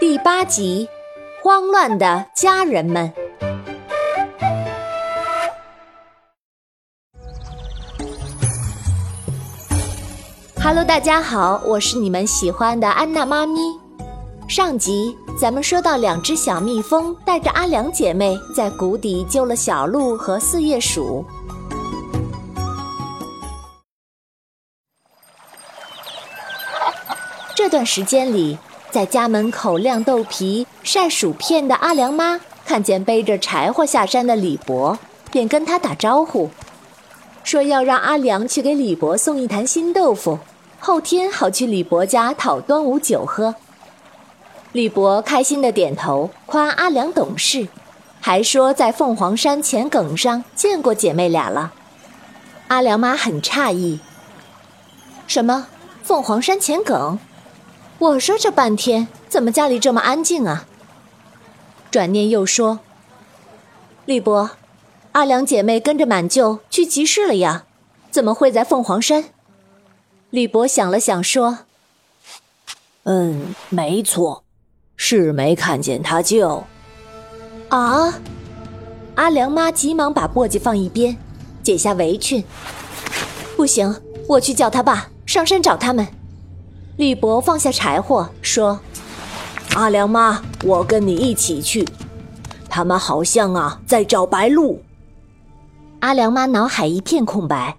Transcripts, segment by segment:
第八集，慌乱的家人们。Hello，大家好，我是你们喜欢的安娜妈咪。上集咱们说到，两只小蜜蜂带着阿良姐妹在谷底救了小鹿和四叶鼠。这段时间里。在家门口晾豆皮、晒薯片的阿良妈看见背着柴火下山的李伯，便跟他打招呼，说要让阿良去给李伯送一坛新豆腐，后天好去李伯家讨端午酒喝。李伯开心的点头，夸阿良懂事，还说在凤凰山前埂上见过姐妹俩了。阿良妈很诧异：“什么？凤凰山前埂？”我说这半天，怎么家里这么安静啊？转念又说：“李伯，阿良姐妹跟着满舅去集市了呀，怎么会在凤凰山？”李伯想了想说：“嗯，没错，是没看见他舅。”啊！阿良妈急忙把簸箕放一边，解下围裙：“不行，我去叫他爸上山找他们。”李伯放下柴火，说：“阿良妈，我跟你一起去。他们好像啊，在找白鹿。”阿良妈脑海一片空白。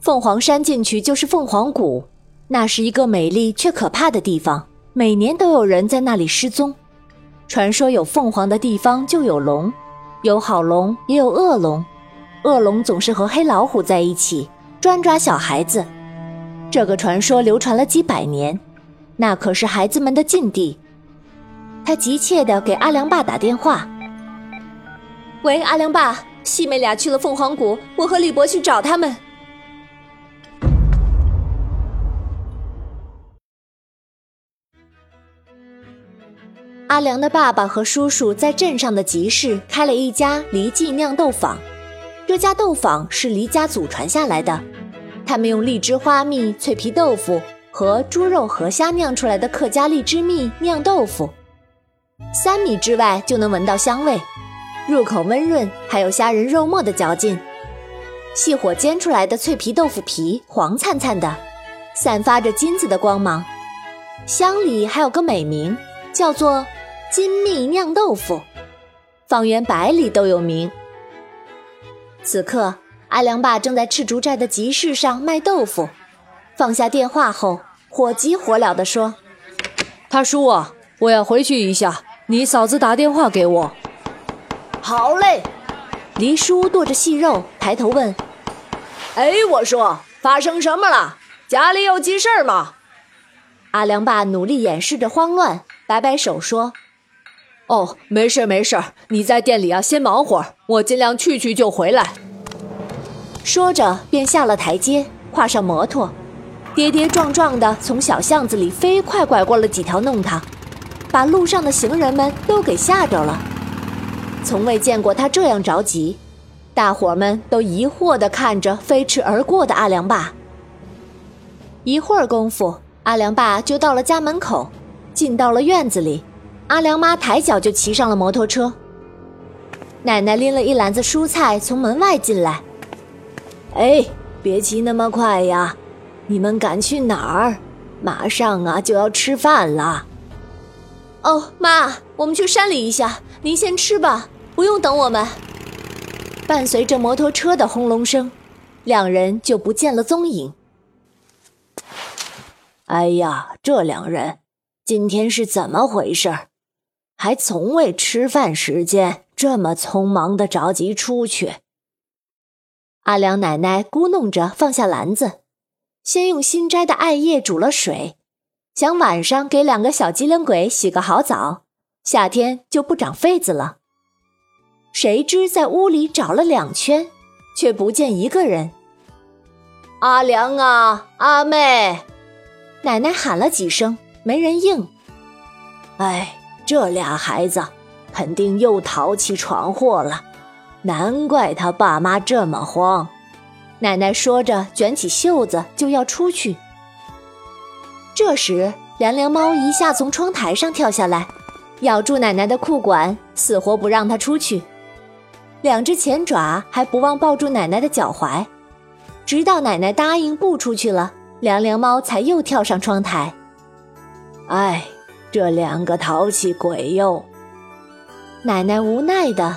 凤凰山进去就是凤凰谷，那是一个美丽却可怕的地方，每年都有人在那里失踪。传说有凤凰的地方就有龙，有好龙也有恶龙，恶龙总是和黑老虎在一起，专抓小孩子。这个传说流传了几百年，那可是孩子们的禁地。他急切地给阿良爸打电话：“喂，阿良爸，西妹俩去了凤凰谷，我和李博去找他们。”阿良的爸爸和叔叔在镇上的集市开了一家黎记酿豆坊，这家豆坊是黎家祖传下来的。他们用荔枝花蜜、脆皮豆腐和猪肉河虾酿出来的客家荔枝蜜酿豆腐，三米之外就能闻到香味，入口温润，还有虾仁肉末的嚼劲。细火煎出来的脆皮豆腐皮黄灿灿的，散发着金子的光芒。乡里还有个美名，叫做“金蜜酿豆腐”，方圆百里都有名。此刻。阿良爸正在赤竹寨的集市上卖豆腐，放下电话后，火急火燎地说：“他叔啊，我要回去一下，你嫂子打电话给我。”好嘞。黎叔剁着细肉，抬头问：“哎，我说，发生什么了？家里有急事吗？”阿良爸努力掩饰着慌乱，摆摆手说：“哦，没事没事，你在店里啊，先忙会儿，我尽量去去就回来。”说着，便下了台阶，跨上摩托，跌跌撞撞地从小巷子里飞快拐过了几条弄堂，把路上的行人们都给吓着了。从未见过他这样着急，大伙们都疑惑地看着飞驰而过的阿良爸。一会儿功夫，阿良爸就到了家门口，进到了院子里，阿良妈抬脚就骑上了摩托车。奶奶拎了一篮子蔬菜从门外进来。哎，别骑那么快呀！你们赶去哪儿？马上啊就要吃饭了。哦，妈，我们去山里一下，您先吃吧，不用等我们。伴随着摩托车的轰隆声，两人就不见了踪影。哎呀，这两人今天是怎么回事？还从未吃饭时间这么匆忙的着急出去。阿良奶奶咕哝着放下篮子，先用新摘的艾叶煮了水，想晚上给两个小机灵鬼洗个好澡，夏天就不长痱子了。谁知在屋里找了两圈，却不见一个人。阿良啊，阿妹，奶奶喊了几声，没人应。哎，这俩孩子肯定又淘气闯祸了。难怪他爸妈这么慌，奶奶说着，卷起袖子就要出去。这时，凉凉猫一下从窗台上跳下来，咬住奶奶的裤管，死活不让她出去。两只前爪还不忘抱住奶奶的脚踝，直到奶奶答应不出去了，凉凉猫才又跳上窗台。哎，这两个淘气鬼哟！奶奶无奈地